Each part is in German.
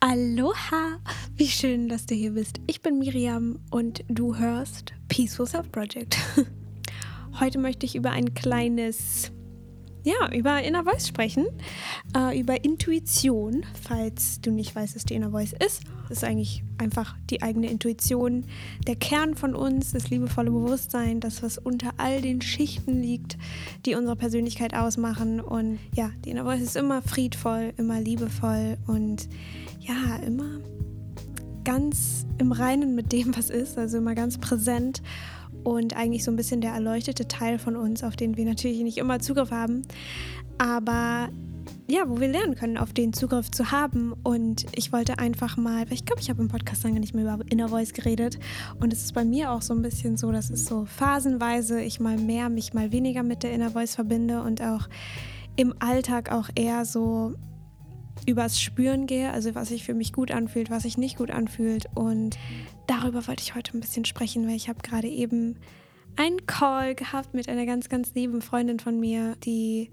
Aloha! Wie schön, dass du hier bist. Ich bin Miriam und du hörst Peaceful Self Project. Heute möchte ich über ein kleines, ja, über Inner Voice sprechen, äh, über Intuition, falls du nicht weißt, was die Inner Voice ist. Das ist eigentlich einfach die eigene Intuition, der Kern von uns, das liebevolle Bewusstsein, das, was unter all den Schichten liegt, die unsere Persönlichkeit ausmachen. Und ja, die Inner Voice ist immer friedvoll, immer liebevoll und ganz im Reinen mit dem, was ist, also immer ganz präsent und eigentlich so ein bisschen der erleuchtete Teil von uns, auf den wir natürlich nicht immer Zugriff haben, aber ja, wo wir lernen können, auf den Zugriff zu haben. Und ich wollte einfach mal, weil ich glaube, ich habe im Podcast lange nicht mehr über Inner Voice geredet. Und es ist bei mir auch so ein bisschen so, dass es so phasenweise ich mal mehr, mich mal weniger mit der Inner Voice verbinde und auch im Alltag auch eher so übers Spüren gehe, also was sich für mich gut anfühlt, was sich nicht gut anfühlt. Und darüber wollte ich heute ein bisschen sprechen, weil ich habe gerade eben einen Call gehabt mit einer ganz, ganz lieben Freundin von mir, die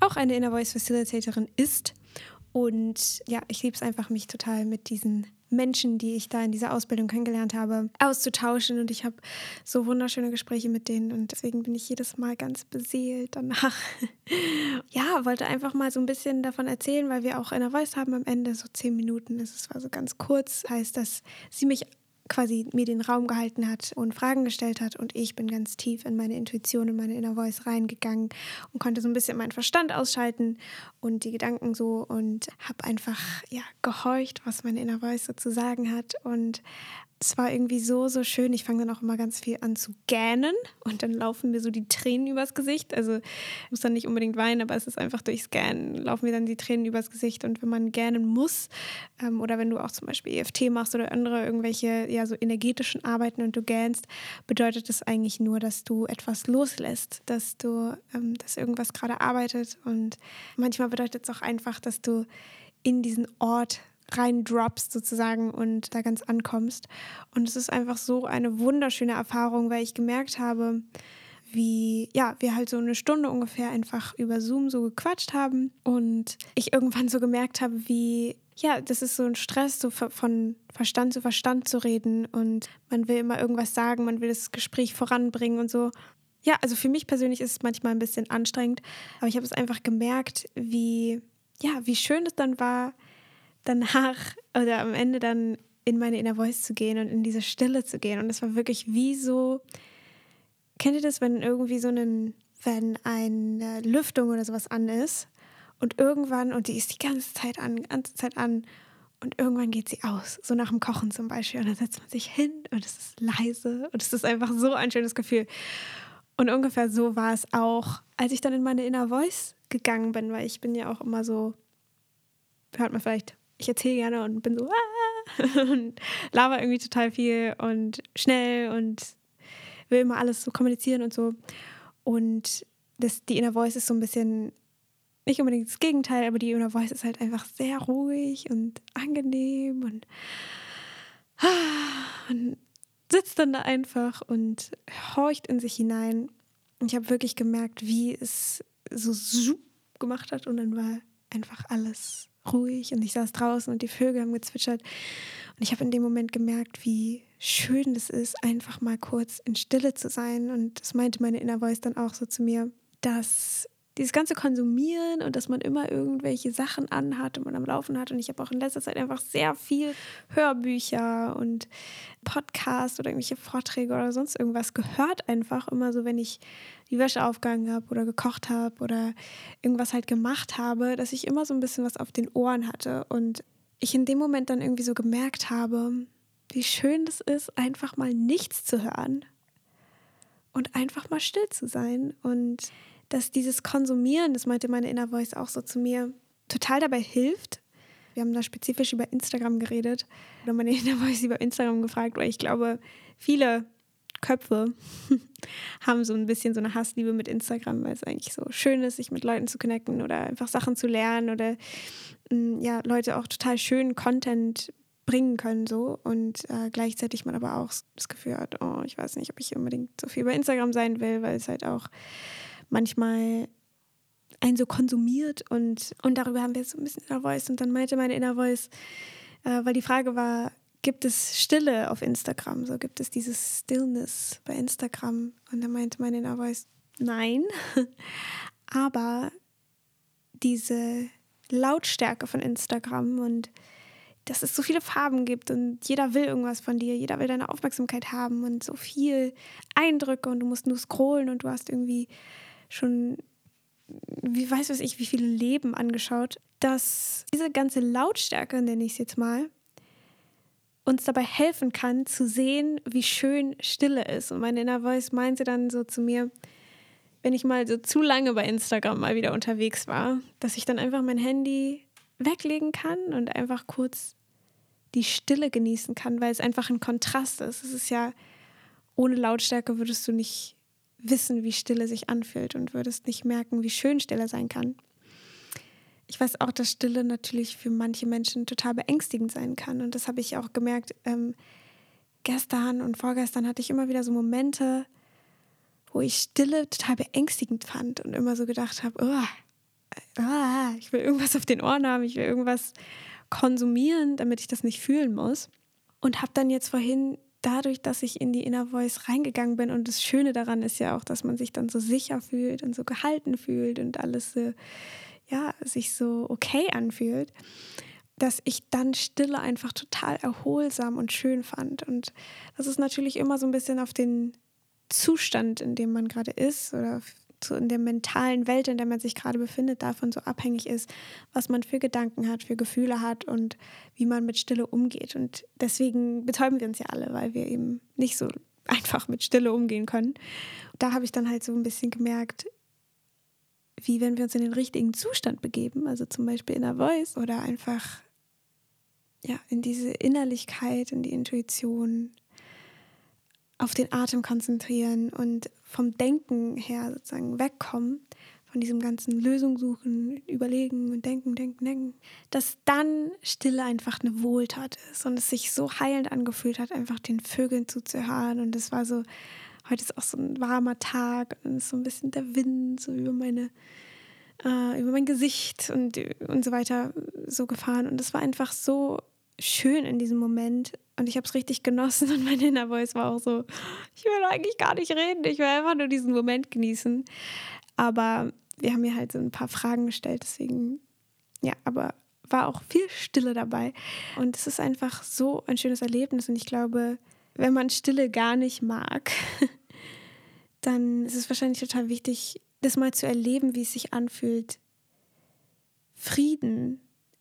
auch eine Inner Voice Facilitatorin ist. Und ja, ich liebe es einfach, mich total mit diesen Menschen, die ich da in dieser Ausbildung kennengelernt habe, auszutauschen. Und ich habe so wunderschöne Gespräche mit denen. Und deswegen bin ich jedes Mal ganz beseelt danach. ja, wollte einfach mal so ein bisschen davon erzählen, weil wir auch in der Voice haben am Ende, so zehn Minuten. Es war so ganz kurz. Heißt, dass sie mich quasi mir den Raum gehalten hat und Fragen gestellt hat. Und ich bin ganz tief in meine Intuition, in meine Inner Voice reingegangen und konnte so ein bisschen meinen Verstand ausschalten und die Gedanken so und habe einfach ja gehorcht, was meine Inner Voice so zu sagen hat. Und es war irgendwie so, so schön. Ich fange dann auch immer ganz viel an zu gähnen und dann laufen mir so die Tränen übers Gesicht. Also ich muss dann nicht unbedingt weinen, aber es ist einfach durchs Gähnen laufen mir dann die Tränen übers Gesicht. Und wenn man gähnen muss ähm, oder wenn du auch zum Beispiel EFT machst oder andere irgendwelche ja so energetischen Arbeiten und du gähnst, bedeutet das eigentlich nur, dass du etwas loslässt, dass du, ähm, dass irgendwas gerade arbeitet. Und manchmal bedeutet es auch einfach, dass du in diesen Ort rein droppst sozusagen und da ganz ankommst. Und es ist einfach so eine wunderschöne Erfahrung, weil ich gemerkt habe, wie, ja, wir halt so eine Stunde ungefähr einfach über Zoom so gequatscht haben und ich irgendwann so gemerkt habe, wie, ja, das ist so ein Stress, so von Verstand zu Verstand zu reden und man will immer irgendwas sagen, man will das Gespräch voranbringen und so. Ja, also für mich persönlich ist es manchmal ein bisschen anstrengend, aber ich habe es einfach gemerkt, wie, ja, wie schön es dann war, danach oder am Ende dann in meine Inner Voice zu gehen und in diese Stille zu gehen. Und es war wirklich wie so, kennt ihr das, wenn irgendwie so ein, wenn eine Lüftung oder sowas an ist und irgendwann, und die ist die ganze Zeit an, ganze Zeit an, und irgendwann geht sie aus, so nach dem Kochen zum Beispiel. Und dann setzt man sich hin und es ist leise und es ist einfach so ein schönes Gefühl. Und ungefähr so war es auch, als ich dann in meine Inner Voice gegangen bin, weil ich bin ja auch immer so, hört man vielleicht ich erzähle gerne und bin so ah, und laber irgendwie total viel und schnell und will immer alles so kommunizieren und so. Und das, die Inner Voice ist so ein bisschen nicht unbedingt das Gegenteil, aber die Inner Voice ist halt einfach sehr ruhig und angenehm und, ah, und sitzt dann da einfach und horcht in sich hinein. Und ich habe wirklich gemerkt, wie es so gemacht hat und dann war einfach alles ruhig und ich saß draußen und die Vögel haben gezwitschert. Und ich habe in dem Moment gemerkt, wie schön es ist, einfach mal kurz in Stille zu sein. Und das meinte meine Inner Voice dann auch so zu mir, dass dieses ganze Konsumieren und dass man immer irgendwelche Sachen anhat und man am Laufen hat. Und ich habe auch in letzter Zeit einfach sehr viel Hörbücher und Podcasts oder irgendwelche Vorträge oder sonst irgendwas gehört. Einfach immer so, wenn ich die Wäsche aufgehangen habe oder gekocht habe oder irgendwas halt gemacht habe, dass ich immer so ein bisschen was auf den Ohren hatte. Und ich in dem Moment dann irgendwie so gemerkt habe, wie schön das ist, einfach mal nichts zu hören und einfach mal still zu sein und dass dieses Konsumieren, das meinte meine Inner Voice auch so zu mir, total dabei hilft. Wir haben da spezifisch über Instagram geredet oder meine Inner Voice über Instagram gefragt, weil ich glaube, viele Köpfe haben so ein bisschen so eine Hassliebe mit Instagram, weil es eigentlich so schön ist, sich mit Leuten zu connecten oder einfach Sachen zu lernen oder mm, ja, Leute auch total schönen Content bringen können so und äh, gleichzeitig man aber auch das Gefühl hat, oh, ich weiß nicht, ob ich unbedingt so viel bei Instagram sein will, weil es halt auch manchmal einen so konsumiert und, und darüber haben wir so ein bisschen Inner Voice und dann meinte meine Inner Voice, äh, weil die Frage war, gibt es Stille auf Instagram? So gibt es dieses Stillness bei Instagram? Und da meinte meine Inner Voice, nein. Aber diese Lautstärke von Instagram und dass es so viele Farben gibt und jeder will irgendwas von dir, jeder will deine Aufmerksamkeit haben und so viel Eindrücke und du musst nur scrollen und du hast irgendwie schon, wie weiß was ich, wie viele Leben angeschaut, dass diese ganze Lautstärke, nenne ich es jetzt mal, uns dabei helfen kann zu sehen, wie schön Stille ist. Und meine Inner Voice meinte dann so zu mir, wenn ich mal so zu lange bei Instagram mal wieder unterwegs war, dass ich dann einfach mein Handy weglegen kann und einfach kurz die Stille genießen kann, weil es einfach ein Kontrast ist. Es ist ja, ohne Lautstärke würdest du nicht wissen, wie Stille sich anfühlt und würdest nicht merken, wie schön Stille sein kann. Ich weiß auch, dass Stille natürlich für manche Menschen total beängstigend sein kann. Und das habe ich auch gemerkt. Ähm, gestern und vorgestern hatte ich immer wieder so Momente, wo ich Stille total beängstigend fand und immer so gedacht habe, oh, oh, ich will irgendwas auf den Ohren haben, ich will irgendwas konsumieren, damit ich das nicht fühlen muss. Und habe dann jetzt vorhin dadurch, dass ich in die Inner Voice reingegangen bin und das Schöne daran ist ja auch, dass man sich dann so sicher fühlt und so gehalten fühlt und alles so, ja, sich so okay anfühlt, dass ich dann Stille einfach total erholsam und schön fand. Und das ist natürlich immer so ein bisschen auf den Zustand, in dem man gerade ist oder so in der mentalen Welt, in der man sich gerade befindet, davon so abhängig ist, was man für Gedanken hat, für Gefühle hat und wie man mit Stille umgeht. Und deswegen betäuben wir uns ja alle, weil wir eben nicht so einfach mit Stille umgehen können. Da habe ich dann halt so ein bisschen gemerkt, wie wenn wir uns in den richtigen Zustand begeben, also zum Beispiel in der Voice oder einfach ja, in diese Innerlichkeit, in die Intuition, auf den Atem konzentrieren und vom Denken her sozusagen wegkommen, von diesem ganzen Lösung suchen, überlegen und denken, denken, denken, dass dann Stille einfach eine Wohltat ist und es sich so heilend angefühlt hat, einfach den Vögeln zuzuhören. Und es war so, heute ist auch so ein warmer Tag und es ist so ein bisschen der Wind so über meine, äh, über mein Gesicht und, und so weiter so gefahren. Und es war einfach so schön in diesem Moment und ich habe es richtig genossen und mein Inner Voice war auch so, ich will eigentlich gar nicht reden, ich will einfach nur diesen Moment genießen. Aber wir haben mir halt so ein paar Fragen gestellt, deswegen, ja, aber war auch viel Stille dabei. Und es ist einfach so ein schönes Erlebnis und ich glaube, wenn man Stille gar nicht mag, dann ist es wahrscheinlich total wichtig, das mal zu erleben, wie es sich anfühlt, Frieden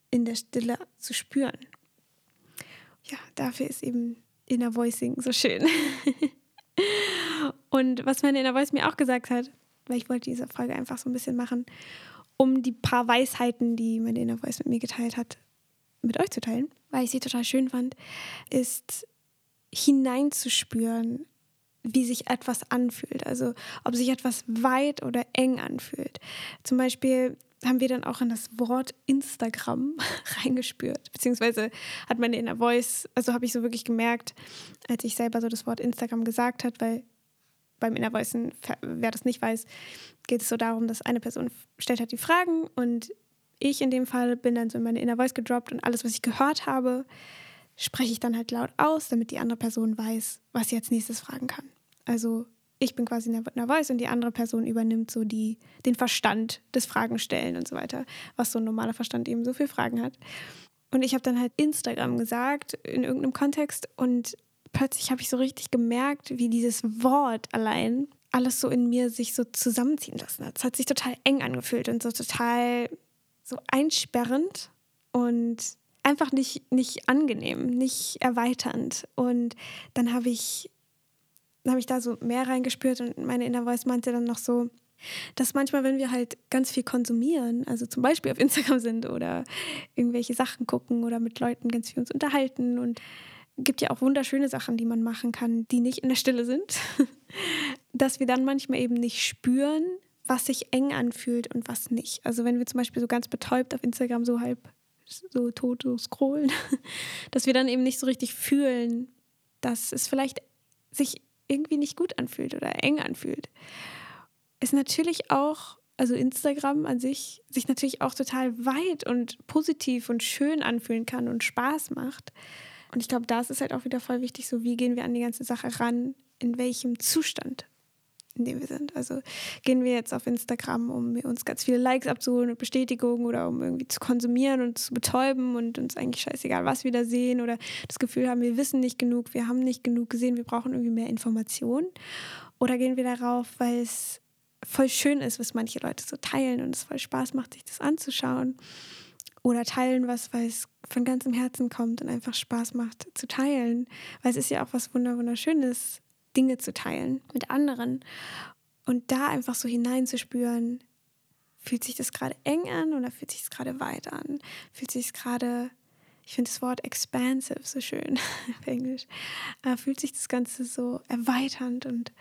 in der Stille zu spüren ja, dafür ist eben Inner Voicing so schön. und was meine Inner Voice mir auch gesagt hat, weil ich wollte diese Frage einfach so ein bisschen machen, um die paar Weisheiten, die meine Inner Voice mit mir geteilt hat, mit euch zu teilen, weil ich sie total schön fand, ist hineinzuspüren, wie sich etwas anfühlt. Also ob sich etwas weit oder eng anfühlt. Zum Beispiel haben wir dann auch in das Wort Instagram reingespürt. Beziehungsweise hat meine Inner Voice, also habe ich so wirklich gemerkt, als ich selber so das Wort Instagram gesagt hat, weil beim Inner Voice, wer das nicht weiß, geht es so darum, dass eine Person stellt halt die Fragen und ich in dem Fall bin dann so in meine Inner Voice gedroppt und alles, was ich gehört habe, spreche ich dann halt laut aus, damit die andere Person weiß, was sie als nächstes fragen kann. Also ich bin quasi nervös und die andere Person übernimmt so die, den Verstand des Fragenstellen und so weiter, was so ein normaler Verstand eben so viele Fragen hat. Und ich habe dann halt Instagram gesagt in irgendeinem Kontext und plötzlich habe ich so richtig gemerkt, wie dieses Wort allein alles so in mir sich so zusammenziehen lassen hat. Es hat sich total eng angefühlt und so total so einsperrend und einfach nicht, nicht angenehm, nicht erweiternd. Und dann habe ich habe ich da so mehr reingespürt und meine Inner Voice meinte dann noch so, dass manchmal, wenn wir halt ganz viel konsumieren, also zum Beispiel auf Instagram sind oder irgendwelche Sachen gucken oder mit Leuten ganz viel uns unterhalten und gibt ja auch wunderschöne Sachen, die man machen kann, die nicht in der Stille sind, dass wir dann manchmal eben nicht spüren, was sich eng anfühlt und was nicht. Also wenn wir zum Beispiel so ganz betäubt auf Instagram so halb so tot so scrollen, dass wir dann eben nicht so richtig fühlen, dass es vielleicht sich irgendwie nicht gut anfühlt oder eng anfühlt. Ist natürlich auch also Instagram an sich, sich natürlich auch total weit und positiv und schön anfühlen kann und Spaß macht. Und ich glaube, da ist es halt auch wieder voll wichtig, so wie gehen wir an die ganze Sache ran, in welchem Zustand in dem wir sind. Also gehen wir jetzt auf Instagram, um uns ganz viele Likes abzuholen und Bestätigungen oder um irgendwie zu konsumieren und zu betäuben und uns eigentlich scheißegal, was wir da sehen oder das Gefühl haben, wir wissen nicht genug, wir haben nicht genug gesehen, wir brauchen irgendwie mehr Informationen. Oder gehen wir darauf, weil es voll schön ist, was manche Leute so teilen und es voll Spaß macht, sich das anzuschauen. Oder teilen was, weil es von ganzem Herzen kommt und einfach Spaß macht zu teilen. Weil es ist ja auch was Wunderschönes, Dinge zu teilen mit anderen. Und da einfach so hineinzuspüren, fühlt sich das gerade eng an oder fühlt sich es gerade weit an? Fühlt sich es gerade, ich finde das Wort expansive so schön auf Englisch, äh, fühlt sich das Ganze so erweiternd und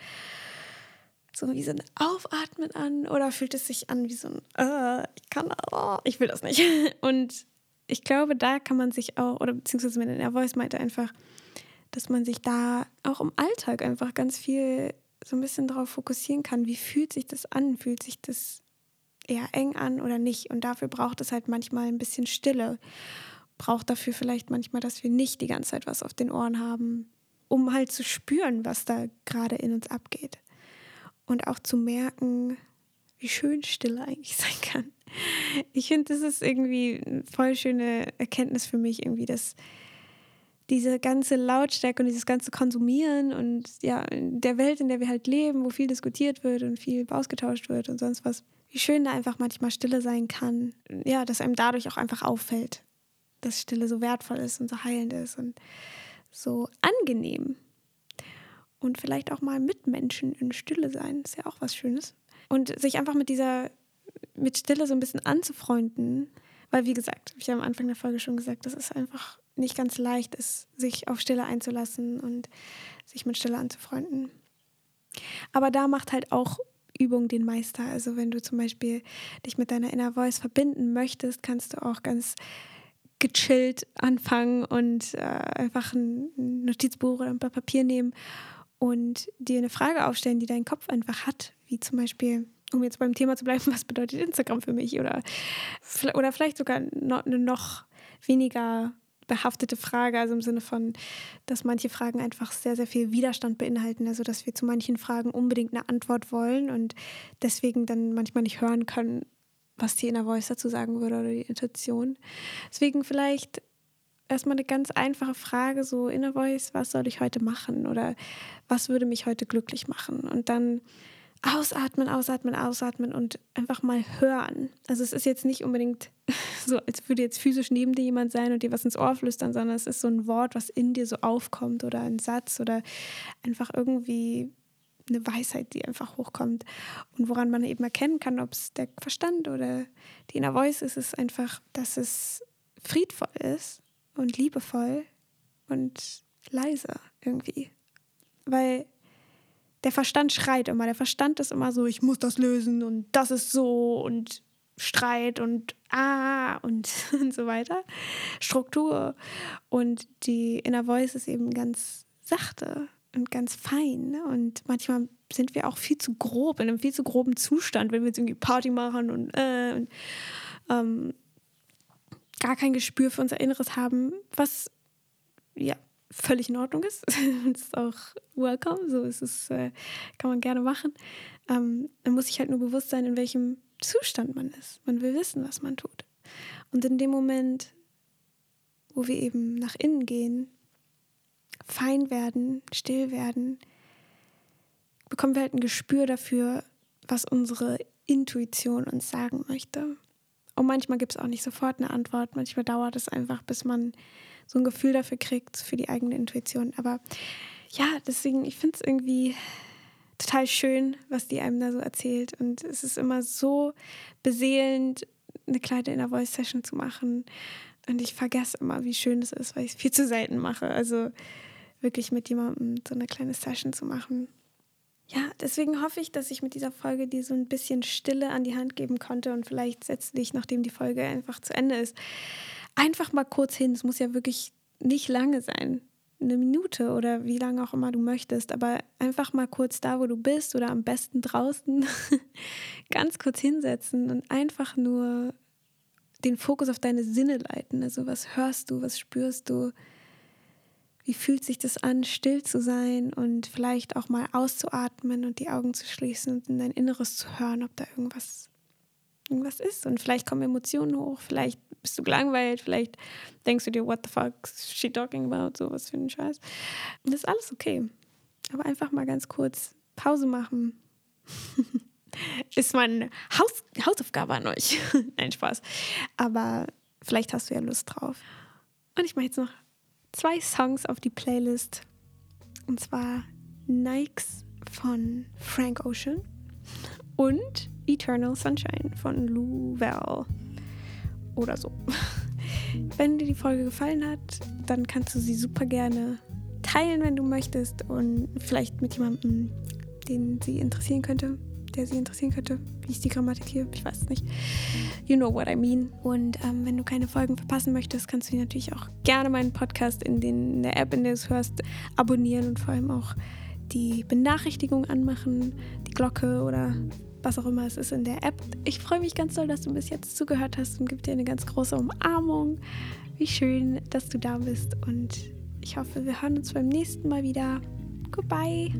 so wie so ein Aufatmen an oder fühlt es sich an wie so ein, äh, ich kann, oh, ich will das nicht. Und ich glaube, da kann man sich auch, oder beziehungsweise mit der Voice meinte einfach, dass man sich da auch im Alltag einfach ganz viel so ein bisschen darauf fokussieren kann, wie fühlt sich das an? Fühlt sich das eher eng an oder nicht? Und dafür braucht es halt manchmal ein bisschen Stille. Braucht dafür vielleicht manchmal, dass wir nicht die ganze Zeit was auf den Ohren haben, um halt zu spüren, was da gerade in uns abgeht. Und auch zu merken, wie schön Stille eigentlich sein kann. Ich finde, das ist irgendwie eine voll schöne Erkenntnis für mich, irgendwie, dass diese ganze Lautstärke und dieses ganze Konsumieren und ja, in der Welt, in der wir halt leben, wo viel diskutiert wird und viel ausgetauscht wird und sonst was, wie schön da einfach manchmal Stille sein kann. Ja, dass einem dadurch auch einfach auffällt, dass Stille so wertvoll ist und so heilend ist und so angenehm. Und vielleicht auch mal mit Menschen in Stille sein, ist ja auch was Schönes. Und sich einfach mit dieser, mit Stille so ein bisschen anzufreunden, weil wie gesagt, habe ich ja am Anfang der Folge schon gesagt, das ist einfach nicht ganz leicht ist, sich auf Stille einzulassen und sich mit Stille anzufreunden. Aber da macht halt auch Übung den Meister. Also wenn du zum Beispiel dich mit deiner Inner Voice verbinden möchtest, kannst du auch ganz gechillt anfangen und äh, einfach ein Notizbuch oder ein Blatt Papier nehmen und dir eine Frage aufstellen, die dein Kopf einfach hat, wie zum Beispiel, um jetzt beim Thema zu bleiben, was bedeutet Instagram für mich oder, oder vielleicht sogar noch, eine noch weniger behaftete Frage, also im Sinne von, dass manche Fragen einfach sehr, sehr viel Widerstand beinhalten, also dass wir zu manchen Fragen unbedingt eine Antwort wollen und deswegen dann manchmal nicht hören können, was die Inner Voice dazu sagen würde oder die Intuition. Deswegen vielleicht erstmal eine ganz einfache Frage, so Inner Voice, was soll ich heute machen oder was würde mich heute glücklich machen? Und dann ausatmen, ausatmen, ausatmen und einfach mal hören. Also es ist jetzt nicht unbedingt so, als würde jetzt physisch neben dir jemand sein und dir was ins Ohr flüstern, sondern es ist so ein Wort, was in dir so aufkommt oder ein Satz oder einfach irgendwie eine Weisheit, die einfach hochkommt. Und woran man eben erkennen kann, ob es der Verstand oder die Inner Voice ist, ist einfach, dass es friedvoll ist und liebevoll und leise irgendwie. Weil der Verstand schreit immer. Der Verstand ist immer so, ich muss das lösen und das ist so und Streit und ah und, und so weiter. Struktur. Und die Inner Voice ist eben ganz sachte und ganz fein. Ne? Und manchmal sind wir auch viel zu grob, in einem viel zu groben Zustand, wenn wir jetzt irgendwie Party machen und, äh, und ähm, gar kein Gespür für unser Inneres haben, was ja völlig in Ordnung ist. das ist auch welcome, so ist es, äh, kann man gerne machen. Ähm, man muss sich halt nur bewusst sein, in welchem Zustand man ist. Man will wissen, was man tut. Und in dem Moment, wo wir eben nach innen gehen, fein werden, still werden, bekommen wir halt ein Gespür dafür, was unsere Intuition uns sagen möchte. Und manchmal gibt es auch nicht sofort eine Antwort. Manchmal dauert es einfach, bis man so ein Gefühl dafür kriegt, für die eigene Intuition. Aber ja, deswegen, ich finde es irgendwie total schön, was die einem da so erzählt. Und es ist immer so beseelend, eine kleine Inner Voice Session zu machen. Und ich vergesse immer, wie schön es ist, weil ich es viel zu selten mache. Also wirklich mit jemandem so eine kleine Session zu machen. Ja, deswegen hoffe ich, dass ich mit dieser Folge dir so ein bisschen Stille an die Hand geben konnte und vielleicht setze dich, nachdem die Folge einfach zu Ende ist, einfach mal kurz hin. Es muss ja wirklich nicht lange sein. eine Minute oder wie lange auch immer du möchtest, aber einfach mal kurz da, wo du bist oder am besten draußen, ganz kurz hinsetzen und einfach nur den Fokus auf deine Sinne leiten. Also was hörst du, was spürst du, wie fühlt sich das an, still zu sein und vielleicht auch mal auszuatmen und die Augen zu schließen und in dein Inneres zu hören, ob da irgendwas, irgendwas ist. Und vielleicht kommen Emotionen hoch, vielleicht bist du gelangweilt, vielleicht denkst du dir, what the fuck is she talking about, so was für ein Scheiß. Und das ist alles okay. Aber einfach mal ganz kurz Pause machen. ist meine Haus Hausaufgabe an euch. Nein, Spaß. Aber vielleicht hast du ja Lust drauf. Und ich mache jetzt noch zwei Songs auf die Playlist. Und zwar Nikes von Frank Ocean und Eternal Sunshine von Lou Val. Oder so. Wenn dir die Folge gefallen hat, dann kannst du sie super gerne teilen, wenn du möchtest. Und vielleicht mit jemandem, den sie interessieren könnte der Sie interessieren könnte. Wie ist die Grammatik hier? Ich weiß es nicht. You know what I mean. Und ähm, wenn du keine Folgen verpassen möchtest, kannst du natürlich auch gerne meinen Podcast in, den, in der App, in der du es hörst, abonnieren und vor allem auch die Benachrichtigung anmachen, die Glocke oder was auch immer es ist in der App. Ich freue mich ganz doll, dass du bis jetzt zugehört hast und gebe dir eine ganz große Umarmung. Wie schön, dass du da bist und ich hoffe, wir hören uns beim nächsten Mal wieder. Goodbye.